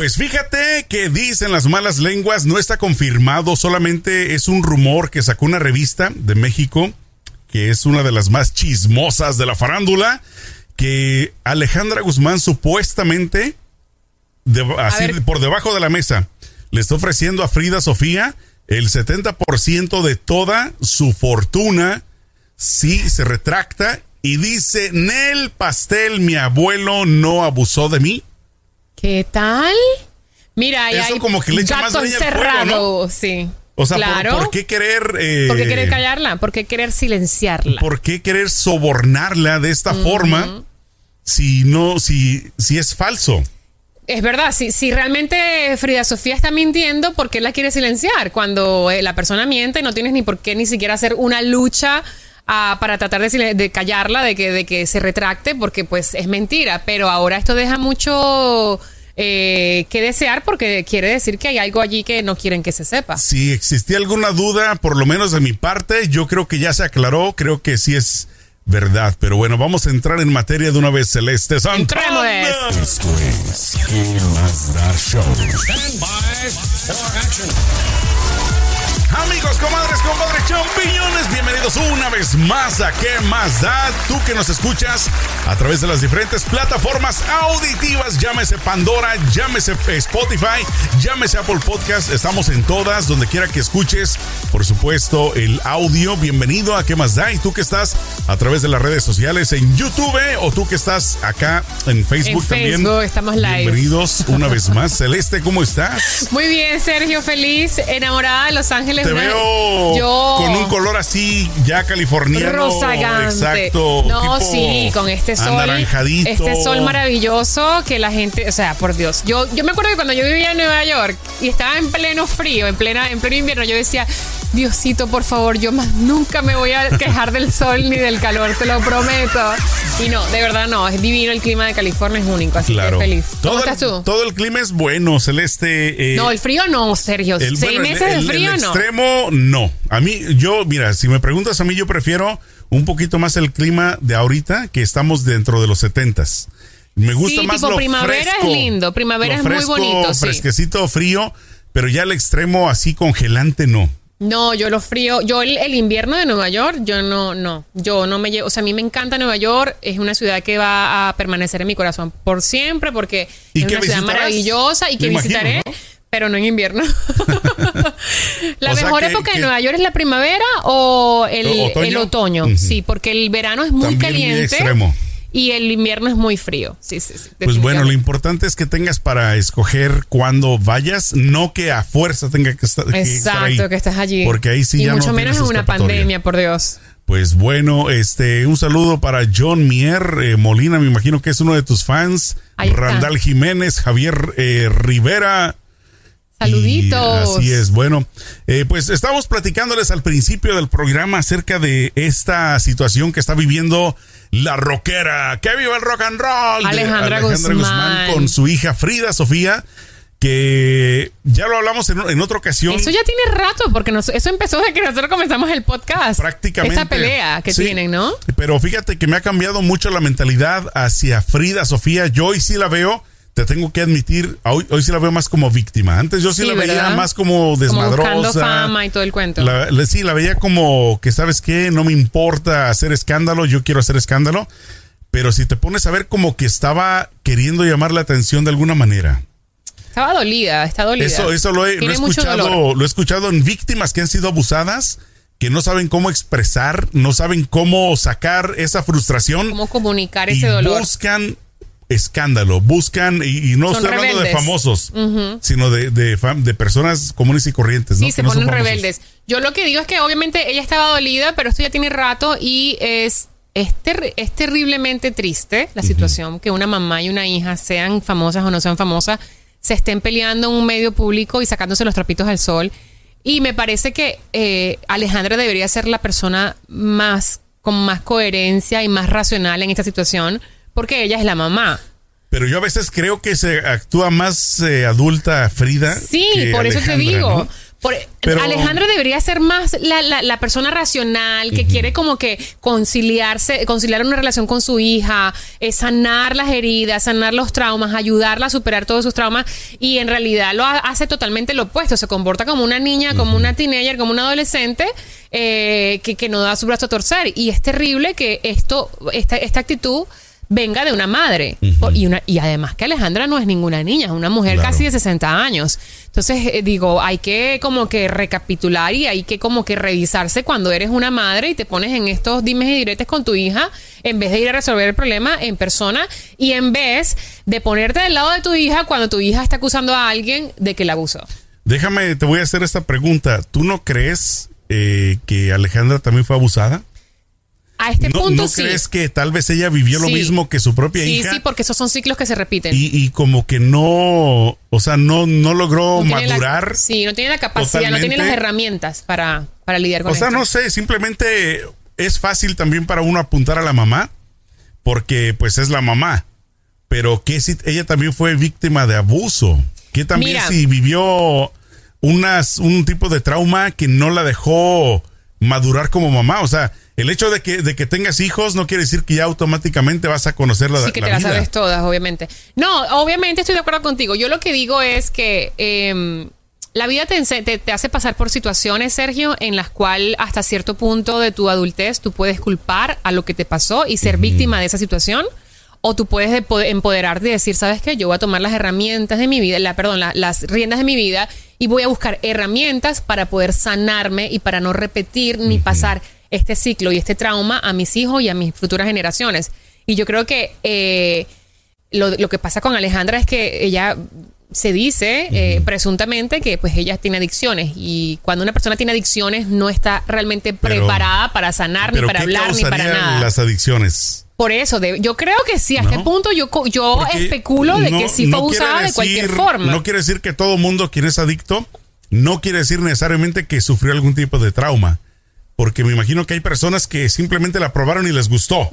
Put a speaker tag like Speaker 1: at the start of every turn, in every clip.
Speaker 1: Pues fíjate que dicen las malas lenguas, no está confirmado, solamente es un rumor que sacó una revista de México, que es una de las más chismosas de la farándula, que Alejandra Guzmán supuestamente, así por debajo de la mesa, le está ofreciendo a Frida Sofía el 70% de toda su fortuna si se retracta y dice, Nel Pastel, mi abuelo no abusó de mí.
Speaker 2: ¿Qué tal? Mira,
Speaker 1: Eso como que le echa más
Speaker 2: sí.
Speaker 1: O sea, ¿por, qué querer...
Speaker 2: Eh, ¿Por qué querer callarla? ¿Por qué querer silenciarla?
Speaker 1: ¿Por qué querer sobornarla de esta forma si no, si, si es falso?
Speaker 2: Es verdad, si, si realmente Frida Sofía está mintiendo, ¿por qué la quiere silenciar? Cuando eh, la persona miente, no tienes ni por qué ni siquiera hacer una lucha para tratar de, de, callarla, de que, de que se retracte, porque pues es mentira. Pero ahora esto deja mucho eh, que desear porque quiere decir que hay algo allí que no quieren que se sepa.
Speaker 1: Si existía alguna duda, por lo menos de mi parte, yo creo que ya se aclaró, creo que sí es verdad. Pero bueno, vamos a entrar en materia de una vez celeste.
Speaker 2: ¡Entremos!
Speaker 1: Esto es ¿Qué más da show? Stand by for action. Amigos, comadres, compadres, champiñones, bienvenidos una vez más a ¿Qué más da? Tú que nos escuchas a través de las diferentes plataformas auditivas, llámese Pandora, llámese Spotify, llámese Apple Podcast, estamos en todas, donde quiera que escuches, por supuesto, el audio. Bienvenido a ¿Qué más da? Y tú que estás a través de las redes sociales en YouTube o tú que estás acá en Facebook, también.
Speaker 2: estamos live.
Speaker 1: Bienvenidos una vez más. Celeste, ¿cómo estás?
Speaker 2: Muy bien, Sergio, feliz, enamorada de Los Ángeles
Speaker 1: te veo con un color así ya californiano.
Speaker 2: Rosagante.
Speaker 1: Exacto.
Speaker 2: No, sí, con este sol.
Speaker 1: Anaranjadito.
Speaker 2: Este sol maravilloso que la gente, o sea, por Dios. Yo, yo me acuerdo que cuando yo vivía en Nueva York y estaba en pleno frío, en plena, en pleno invierno, yo decía, Diosito, por favor, yo más nunca me voy a quejar del sol ni del calor, te lo prometo. Y no, de verdad no, es divino el clima de California, es único, así que feliz.
Speaker 1: ¿Cómo
Speaker 2: estás tú?
Speaker 1: Todo el clima es bueno, celeste.
Speaker 2: Eh, no, el frío no, Sergio. Seis meses de frío
Speaker 1: el extremo no. A mí, yo, mira, si me preguntas a mí, yo prefiero un poquito más el clima de ahorita, que estamos dentro de los setentas. Me gusta más tipo
Speaker 2: primavera
Speaker 1: es
Speaker 2: lindo, primavera es muy bonito,
Speaker 1: fresquecito, frío, pero ya el extremo así congelante no.
Speaker 2: No, yo lo frío, yo el, invierno de Nueva York, yo no, no, yo no me llevo, o sea, a mí me encanta Nueva York, es una ciudad que va a permanecer en mi corazón por siempre porque es una ciudad maravillosa y que visitaré, pero no en invierno. la mejor época de Nueva York es la primavera o el otoño, sí, porque el verano es muy caliente. extremo y el invierno es muy frío. Sí, sí, sí.
Speaker 1: Pues bueno, lo importante es que tengas para escoger cuándo vayas, no que a fuerza tenga que estar.
Speaker 2: Exacto, que, estés allí.
Speaker 1: Porque ahí sí
Speaker 2: y
Speaker 1: ya
Speaker 2: mucho menos en una pandemia, por Dios.
Speaker 1: Pues bueno, este, un saludo para John Mier eh, Molina, me imagino que es uno de tus fans. Randall Jiménez, Javier eh, Rivera,
Speaker 2: Saluditos.
Speaker 1: así es. Bueno, eh, pues estamos platicándoles al principio del programa acerca de esta situación que está viviendo la rockera. ¡Que viva el rock and roll!
Speaker 2: Alejandra, Guzmán.
Speaker 1: con su hija Frida Sofía que ya lo hablamos en, otra ocasión.
Speaker 2: Eso ya tiene rato, porque eso empezó desde que nosotros comenzamos el podcast.
Speaker 1: Prácticamente.
Speaker 2: Esa pelea que tienen, ¿no?
Speaker 1: Pero fíjate que me ha cambiado mucho la mentalidad hacia Frida Sofía. Yo hoy sí la veo te tengo que admitir, hoy, hoy sí la veo más como víctima. Antes yo sí, la veía más como desmadrosa. Como
Speaker 2: fama y todo el cuento.
Speaker 1: sí, la veía como que, ¿sabes qué? No me importa hacer escándalo, yo quiero hacer escándalo. Pero si te pones a ver como que estaba queriendo llamar la atención de alguna manera.
Speaker 2: Estaba dolida, está dolida.
Speaker 1: Eso, eso lo he, lo he escuchado, lo he escuchado en víctimas que han sido abusadas que no saben cómo expresar, no saben cómo sacar esa frustración.
Speaker 2: Cómo comunicar ese dolor.
Speaker 1: Buscan escándalo, buscan, y, no estoy hablando de famosos, sino de, de, personas comunes y corrientes. ¿no?
Speaker 2: Sí, se ponen rebeldes. Yo lo que digo es que obviamente ella estaba dolida, pero esto ya tiene rato y es, es, es terriblemente triste la situación que una mamá y una hija, sean famosas o no sean famosas, se estén peleando en un medio público y sacándose los trapitos al sol. Y me parece que eh, Alejandra debería ser la persona más con más coherencia y más racional en esta situación porque ella es la mamá.
Speaker 1: Pero yo a veces creo que se actúa más eh, adulta Frida.
Speaker 2: Sí, por eso te digo. Alejandra debería ser más la, persona racional que quiere como que conciliarse, conciliar una relación con su hija, eh, sanar las heridas, sanar los traumas, ayudarla a superar todos sus traumas y en realidad lo hace totalmente lo opuesto, se comporta como una niña, como una teenager, como una adolescente eh, que, que, no da su brazo a torcer y es terrible que esto, esta, esta actitud venga de una madre. y, una, y además que Alejandra no es ninguna niña, es una mujer casi de 60 años. Entonces, eh, digo, hay que como que recapitular y hay que como que revisarse cuando eres una madre y te pones en estos dimes y diretes con tu hija, en vez de ir a resolver el problema en persona y en vez de ponerte del lado de tu hija cuando tu hija está acusando a alguien de que la abusó.
Speaker 1: Déjame, te voy a hacer esta pregunta. ¿Tú no crees eh, que Alejandra también fue abusada?
Speaker 2: A este punto
Speaker 1: ¿no crees que tal vez ella vivió lo mismo que su propia hija?
Speaker 2: Sí, sí, porque esos son ciclos que se repiten.
Speaker 1: Y, como que no, o sea, no, no logró madurar.
Speaker 2: sí, no tiene la capacidad, no tiene las herramientas para, para lidiar con
Speaker 1: eso. O sea, no sé, simplemente es fácil también para uno apuntar a la mamá, porque pues es la mamá. Pero que si ella también fue víctima de abuso, que también si vivió unas, un tipo de trauma que no la dejó madurar como mamá, o sea, el hecho de que, de que tengas hijos no quiere decir que ya automáticamente vas a conocer la
Speaker 2: Sí, que te las sabes todas, obviamente. No, obviamente estoy de acuerdo contigo. Yo lo que digo es que em, la vida te, te, hace pasar por situaciones, Sergio, en las cuales hasta cierto punto de tu adultez tú puedes culpar a lo que te pasó y ser víctima de esa situación. O tú puedes empoderarte y decir, ¿sabes qué? Yo voy a tomar las herramientas de mi vida, la, perdón, las riendas de mi vida y voy a buscar herramientas para poder sanarme y para no repetir ni pasar este ciclo y este trauma a mis hijos y a mis futuras generaciones. Y yo creo que eh, lo, que pasa con Alejandra es que ella se dice eh, presuntamente que pues ella tiene adicciones y cuando una persona tiene adicciones no está realmente preparada para sanar ni para hablar ni para nada.
Speaker 1: Las adicciones.
Speaker 2: Por eso, yo creo que sí, a este punto yo, yo especulo de que sí fue usada de cualquier forma.
Speaker 1: No quiere decir que todo mundo quien es adicto, no quiere decir necesariamente que sufrió algún tipo de trauma porque me imagino que hay personas que simplemente la probaron y les gustó.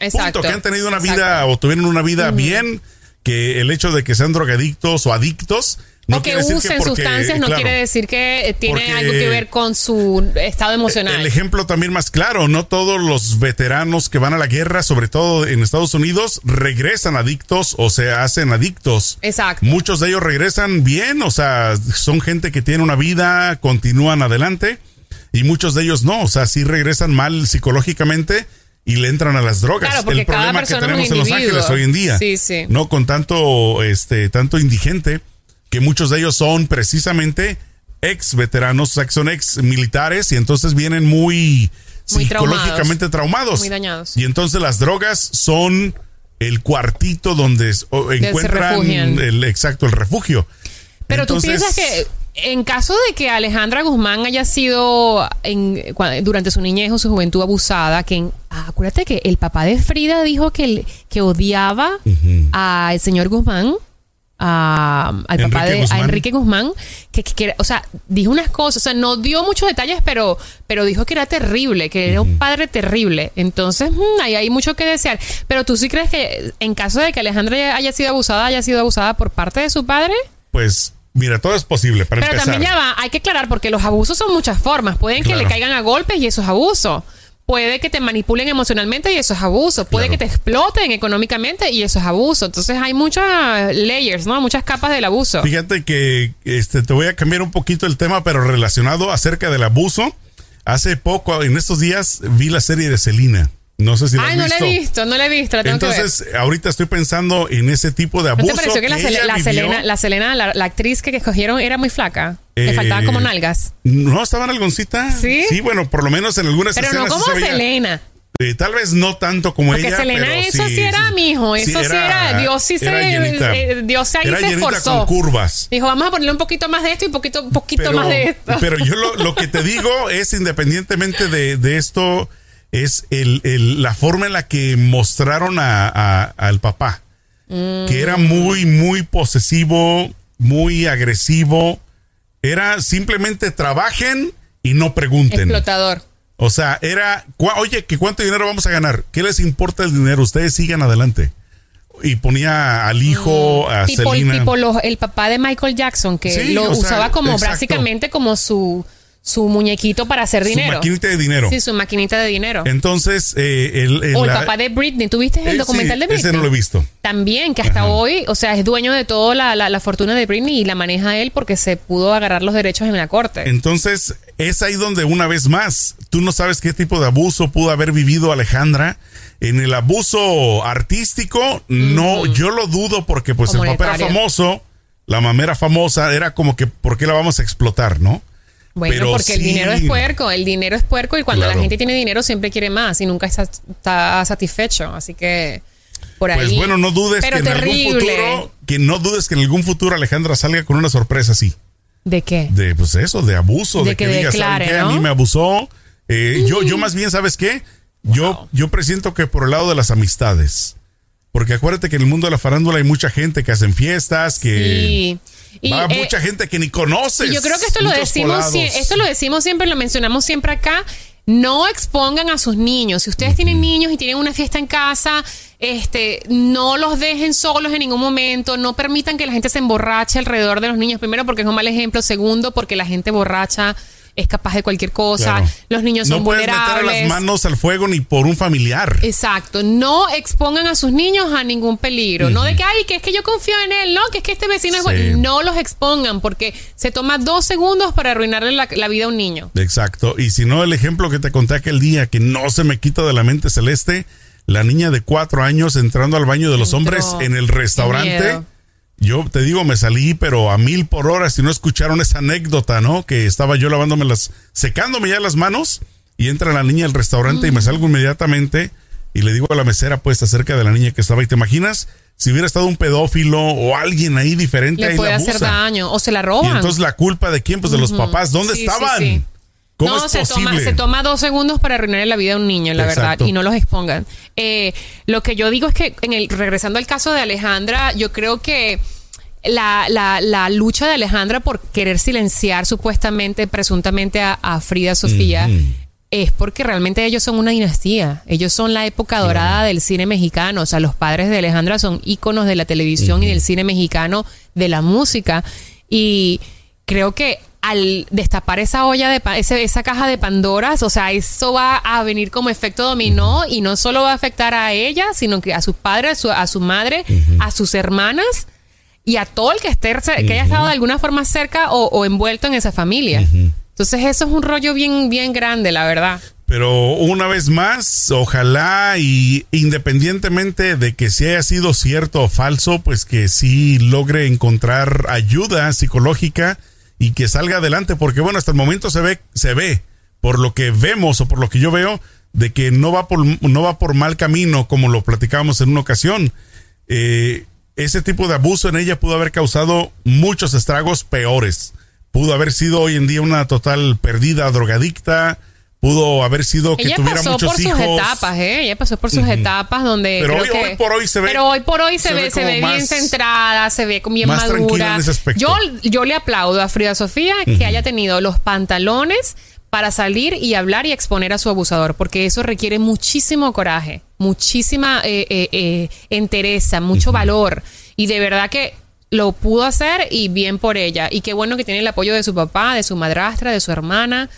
Speaker 1: exacto. que han tenido una vida o tuvieron una vida bien, que el hecho de que sean drogadictos o adictos
Speaker 2: no o que usen sustancias no quiere decir que tiene algo que ver con su estado emocional.
Speaker 1: El ejemplo también más claro, no todos los veteranos que van a la guerra, sobre todo en Estados Unidos, regresan adictos o se hacen adictos.
Speaker 2: Exacto.
Speaker 1: Muchos de ellos regresan bien, o sea, son gente que tiene una vida, continúan adelante y muchos de ellos no, o sea, sí regresan mal psicológicamente y le entran a las drogas. el problema que tenemos en Los Ángeles hoy en día, sí, sí. no con tanto, este, tanto indigente, que muchos de ellos son precisamente ex veteranos, son ex militares y entonces vienen muy, psicológicamente traumados,
Speaker 2: Muy dañados.
Speaker 1: Y entonces las drogas son el cuartito donde encuentran el exacto el refugio.
Speaker 2: Pero tú piensas que en caso de que Alejandra Guzmán haya sido durante su niñez o su juventud abusada, que ah, acuérdate que el papá de Frida dijo que, que odiaba al señor Guzmán, a, al papá de Enrique Guzmán, que, o sea, dijo unas cosas, o sea, no dio muchos detalles, pero, pero dijo que era terrible, que era un padre terrible. Entonces, mm, ahí hay mucho que desear. Pero tú sí crees que en caso de que Alejandra haya sido abusada, haya sido abusada por parte de su padre?
Speaker 1: Pues Mira, todo es posible para
Speaker 2: Pero también ya va, hay que aclarar porque los abusos son muchas formas. Pueden que le caigan a golpes y eso es abuso. Puede que te manipulen emocionalmente y eso es abuso. Puede que te exploten económicamente y eso es abuso. Entonces hay muchas layers, ¿no? Muchas capas del abuso.
Speaker 1: Fíjate que este, te voy a cambiar un poquito el tema, pero relacionado acerca del abuso. Hace poco, en estos días, vi la serie de Celina. No sé si
Speaker 2: Ay, no
Speaker 1: la
Speaker 2: he visto, no la he visto.
Speaker 1: Entonces, ahorita estoy pensando en ese tipo de abuso. ¿No te pareció
Speaker 2: que, la, Selena, la Selena, la, actriz que escogieron, era muy flaca? Le eh, faltaban como nalgas.
Speaker 1: No, estaba algoncita. Sí. Sí, bueno, por lo menos en algunas
Speaker 2: Pero no como Selena.
Speaker 1: Eh, tal vez no tanto como
Speaker 2: Porque
Speaker 1: ella.
Speaker 2: Selena, eso sí, era, mi hijo. Eso sí era. Dios sí se. Eh, Dios ahí se esforzó.
Speaker 1: con curvas.
Speaker 2: Dijo, vamos a ponerle un poquito más de esto y un poquito, poquito más de esto.
Speaker 1: Pero yo lo, lo que te digo es, independientemente de, de esto es el, la forma en la que mostraron a, al papá, que era mm. muy, muy posesivo, muy agresivo. Era simplemente trabajen y no pregunten.
Speaker 2: Explotador.
Speaker 1: O sea, era, oye, ¿que ¿cuánto dinero vamos a ganar? ¿Qué les importa el dinero? Ustedes sigan adelante. y ponía al hijo, a
Speaker 2: Mm. tipo, el,
Speaker 1: Selena.
Speaker 2: tipo el papá de Michael Jackson, que
Speaker 1: Sí,
Speaker 2: lo
Speaker 1: sea,
Speaker 2: usaba como
Speaker 1: exacto.
Speaker 2: básicamente como su, su muñequito para hacer
Speaker 1: su
Speaker 2: dinero.
Speaker 1: maquinita de dinero.
Speaker 2: Sí, su maquinita de dinero.
Speaker 1: Entonces, eh, el, el-
Speaker 2: o el
Speaker 1: la-
Speaker 2: papá de Britney. ¿Tuviste el
Speaker 1: Eh,
Speaker 2: documental
Speaker 1: sí,
Speaker 2: de Britney?
Speaker 1: Ese no lo he visto.
Speaker 2: También, que hasta
Speaker 1: Ajá.
Speaker 2: hoy, o sea, es dueño de toda la, la- la fortuna de Britney y la maneja él porque se pudo agarrar los derechos en la corte.
Speaker 1: Entonces, es ahí donde una vez más, tú no sabes qué tipo de abuso pudo haber vivido Alejandra. En el abuso artístico, no, yo lo dudo porque pues el papá era famoso, la mamá era famosa, era como que, ¿por qué la vamos a explotar, no?
Speaker 2: Bueno,
Speaker 1: Pero
Speaker 2: porque el dinero es puerco, el dinero es puerco y cuando
Speaker 1: Claro.
Speaker 2: la gente tiene dinero siempre quiere más y nunca está, está satisfecho. Así que por ahí.
Speaker 1: Pues bueno, no dudes
Speaker 2: Pero
Speaker 1: que en algún
Speaker 2: terrible.
Speaker 1: futuro, que no dudes que en algún futuro Alejandra salga con una sorpresa así.
Speaker 2: ¿De qué?
Speaker 1: De pues eso, de abuso,
Speaker 2: De
Speaker 1: de, que,
Speaker 2: que
Speaker 1: digas. A mí me abusó. Eh, yo, yo más bien, ¿sabes qué? Yo, yo presiento que por el lado de las amistades. Porque acuérdate que en el mundo de la farándula hay mucha gente que hacen fiestas, que
Speaker 2: Sí. Y,
Speaker 1: va
Speaker 2: eh,
Speaker 1: mucha gente que ni conoces.
Speaker 2: yo creo que esto lo decimos, esto lo decimos siempre, lo mencionamos siempre acá. No expongan a sus niños. Si ustedes tienen niños y tienen una fiesta en casa, este, no los dejen solos en ningún momento. No permitan que la gente se emborrache alrededor de los niños. Primero, porque es un mal ejemplo. Segundo, porque la gente borracha es capaz de cualquier cosa.
Speaker 1: Claro.
Speaker 2: Los niños son
Speaker 1: no puedes meter
Speaker 2: vulnerables.
Speaker 1: las manos al fuego ni por un familiar.
Speaker 2: Exacto, no expongan a sus niños a ningún peligro. No de que, ay, que es que yo confío en él, no, que es que este vecino es
Speaker 1: Sí.
Speaker 2: bueno. No los expongan porque se toma dos segundos para arruinarle la, la vida a un niño.
Speaker 1: Exacto. Y si no, el ejemplo que te conté aquel día, que no se me quita de la mente celeste, la niña de cuatro años entrando al baño de los
Speaker 2: Entró.
Speaker 1: hombres en el restaurante. Yo te digo, me salí, pero a mil por hora, si no escucharon esa anécdota, ¿no? Que estaba yo lavándome las, secándome ya las manos, y entra la niña al restaurante y me salgo inmediatamente y le digo a la mesera, pues, acerca de la niña que estaba ahí, ¿te imaginas? Si hubiera estado un pedófilo o alguien ahí diferente,
Speaker 2: Le
Speaker 1: ahí
Speaker 2: puede
Speaker 1: la
Speaker 2: hacer daño o se la
Speaker 1: Y
Speaker 2: roban.
Speaker 1: entonces la culpa de quién? Pues de los papás. ¿Dónde
Speaker 2: Sí, sí,
Speaker 1: estaban?
Speaker 2: sí.
Speaker 1: ¿Cómo
Speaker 2: no,
Speaker 1: es
Speaker 2: se
Speaker 1: posible?
Speaker 2: toma, se toma dos segundos para arruinarle la vida a un niño, la
Speaker 1: Exacto.
Speaker 2: verdad, y no los expongan. Eh, lo que yo digo es que, en el, regresando al caso de Alejandra, yo creo que la, la, la lucha de Alejandra por querer silenciar supuestamente, presuntamente a, a Frida Sofía. Es porque realmente ellos son una dinastía. Ellos son la época dorada del cine mexicano. O sea, los padres de Alejandra son íconos de la televisión y del cine mexicano, de la música. Y creo que al destapar esa olla de pa- ese- esa caja de Pandoras, o sea, eso va a venir como efecto dominó y no solo va a afectar a ella, sino que a sus padres, a su, a su madre, a sus hermanas y a todo el que esté que haya estado de alguna forma cerca o, o envuelto en esa familia. Entonces eso es un rollo bien bien grande, la verdad.
Speaker 1: Pero una vez más, ojalá y independientemente de que si haya sido cierto o falso, pues que sí logre encontrar ayuda psicológica y que salga adelante, porque bueno, hasta el momento se ve, se ve, por lo que vemos o por lo que yo veo, de que no va por, no va por mal camino, como lo platicábamos en una ocasión. Eh, ese tipo de abuso en ella pudo haber causado muchos estragos peores. Pudo haber sido hoy en día una total perdida, drogadicta. Pudo haber sido que
Speaker 2: Ella
Speaker 1: tuviera
Speaker 2: pasó
Speaker 1: muchos
Speaker 2: por
Speaker 1: hijos.
Speaker 2: sus etapas, ¿eh? Ella pasó por sus etapas donde.
Speaker 1: Pero hoy-
Speaker 2: que-
Speaker 1: hoy por hoy se ve-
Speaker 2: Pero hoy por hoy se,
Speaker 1: se
Speaker 2: ve, se ve bien centrada, se ve bien
Speaker 1: más tranquila
Speaker 2: madura.
Speaker 1: en ese aspecto.
Speaker 2: Yo, yo le aplaudo a Frida Sofía que haya tenido los pantalones para salir y hablar y exponer a su abusador, porque eso requiere muchísimo coraje, muchísima eh, eh, eh, entereza, mucho valor. Y de verdad que lo pudo hacer y bien por ella. Y qué bueno que tiene el apoyo de su papá, de su madrastra, de su hermana.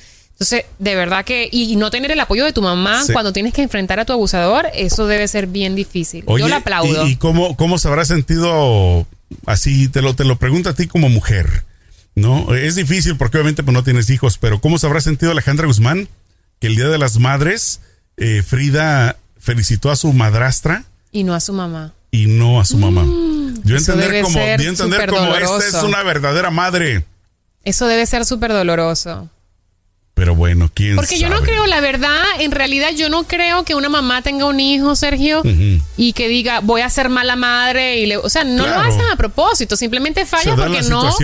Speaker 2: Entonces, de verdad que, y no tener el apoyo de tu mamá
Speaker 1: Sí.
Speaker 2: cuando tienes que enfrentar a tu abusador, eso debe ser bien difícil.
Speaker 1: Oye,
Speaker 2: Yo la aplaudo.
Speaker 1: ¿Y, y cómo, cómo se habrá sentido así? Te lo, te lo pregunto a ti como mujer, ¿no? Es difícil porque obviamente pues, no tienes hijos, pero ¿cómo se habrá sentido Alejandra Guzmán que el Día de las Madres eh, Frida felicitó a su madrastra
Speaker 2: Y no a su mamá.
Speaker 1: y no a su mamá? Yo
Speaker 2: eso
Speaker 1: entender como, yo entender como esta es una verdadera madre.
Speaker 2: Eso debe ser súper doloroso.
Speaker 1: Pero bueno, quién
Speaker 2: Porque yo no creo, la verdad, en realidad yo no creo que una mamá tenga un hijo, Sergio, y que diga, voy a ser mala madre. y le, O sea, no
Speaker 1: Claro.
Speaker 2: lo hacen a propósito, simplemente falla porque no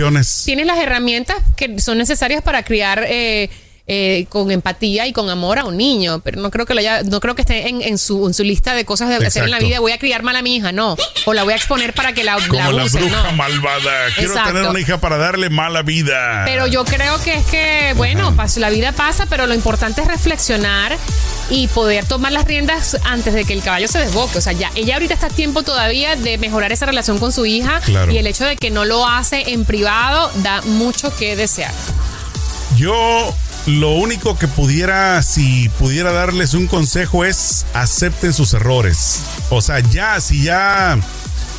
Speaker 2: tienes las herramientas que son necesarias para criar eh, eh, con empatía y con amor a un niño, pero no creo que lo haya, no creo que esté en, en su, en su lista de cosas de hacer en la vida. Voy a criar mal a mi hija, no. O la voy a exponer para que la,
Speaker 1: Como la,
Speaker 2: use,
Speaker 1: bruja
Speaker 2: no.
Speaker 1: malvada. Quiero
Speaker 2: Exacto.
Speaker 1: tener una hija para darle mala vida.
Speaker 2: Pero yo creo que es que, bueno, la vida pasa, pero lo importante es reflexionar y poder tomar las riendas antes de que el caballo se desboque. O sea, ya ella ahorita está a tiempo todavía de mejorar esa relación con su hija
Speaker 1: Claro.
Speaker 2: y el hecho de que no lo hace en privado da mucho que desear.
Speaker 1: Yo lo único que pudiera, si pudiera darles un consejo es acepten sus errores. O sea, ya, si ya,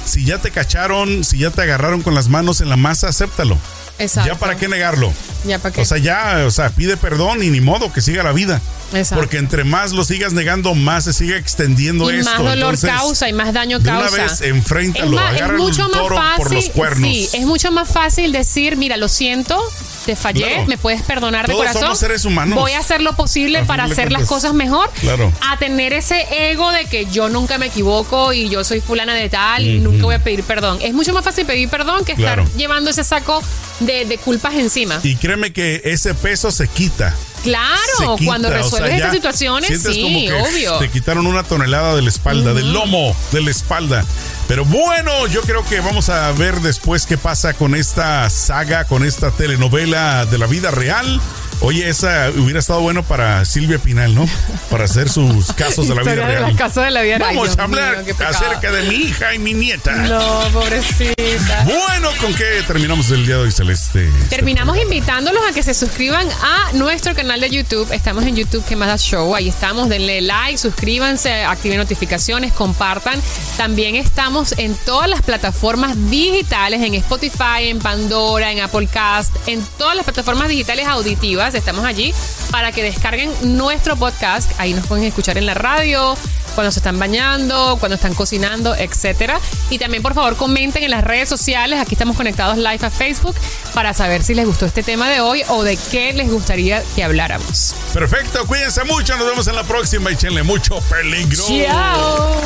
Speaker 1: si ya te cacharon, si ya te agarraron con las manos en la masa, acéptalo.
Speaker 2: Exacto.
Speaker 1: Ya para qué negarlo.
Speaker 2: Ya para qué.
Speaker 1: O sea, ya, o sea, pide perdón y ni modo que siga la vida.
Speaker 2: Exacto.
Speaker 1: Porque entre más lo sigas negando, más se sigue extendiendo
Speaker 2: y
Speaker 1: esto.
Speaker 2: más dolor
Speaker 1: Entonces,
Speaker 2: causa y más daño
Speaker 1: de una
Speaker 2: causa.
Speaker 1: vez, enfréntalo,
Speaker 2: es, más- es más fácil,
Speaker 1: por los cuernos.
Speaker 2: Sí, es mucho más fácil decir, mira, lo siento, te fallé,
Speaker 1: Claro.
Speaker 2: me puedes perdonar de corazón.
Speaker 1: somos seres humanos.
Speaker 2: Voy a hacer lo posible para hacer las cosas mejor.
Speaker 1: Claro.
Speaker 2: A tener ese ego de que yo nunca me equivoco y yo soy fulana de tal y nunca voy a pedir perdón. Es mucho más fácil pedir perdón que estar
Speaker 1: Claro.
Speaker 2: llevando ese saco de, de culpas encima.
Speaker 1: Y créeme que ese peso se quita.
Speaker 2: Claro,
Speaker 1: quita,
Speaker 2: cuando
Speaker 1: o sea,
Speaker 2: resuelves esas situaciones, sí,
Speaker 1: como que
Speaker 2: obvio.
Speaker 1: Te quitaron una tonelada de la espalda, del lomo de la espalda. Pero bueno, yo creo que vamos a ver después qué pasa con esta saga, con esta telenovela de la vida real. Oye, esa hubiera estado bueno para Silvia Pinal, ¿no? Para hacer sus casos de la vida
Speaker 2: de
Speaker 1: real.
Speaker 2: las casas de la vida.
Speaker 1: Vamos a hablar acerca de mi hija y mi nieta.
Speaker 2: No, pobrecita.
Speaker 1: Bueno, ¿con qué terminamos el día de hoy, Celeste?
Speaker 2: Terminamos invitándolos a que se suscriban a nuestro canal de YouTube. Estamos en YouTube Quemada Show. Ahí estamos. Denle like, suscríbanse, activen notificaciones, compartan. También estamos en todas las plataformas digitales, en Spotify, en Pandora, en Apple Cast, en todas las plataformas digitales auditivas. Estamos allí para que descarguen nuestro podcast. Ahí nos pueden escuchar en la radio, cuando se están bañando, cuando están cocinando, etcétera. Y también, por favor, comenten en las redes sociales. Aquí estamos conectados live a Facebook para saber si les gustó este tema de hoy o de qué les gustaría que habláramos.
Speaker 1: Perfecto, cuídense mucho, nos vemos en la próxima y échenle mucho peligro.
Speaker 2: Chao.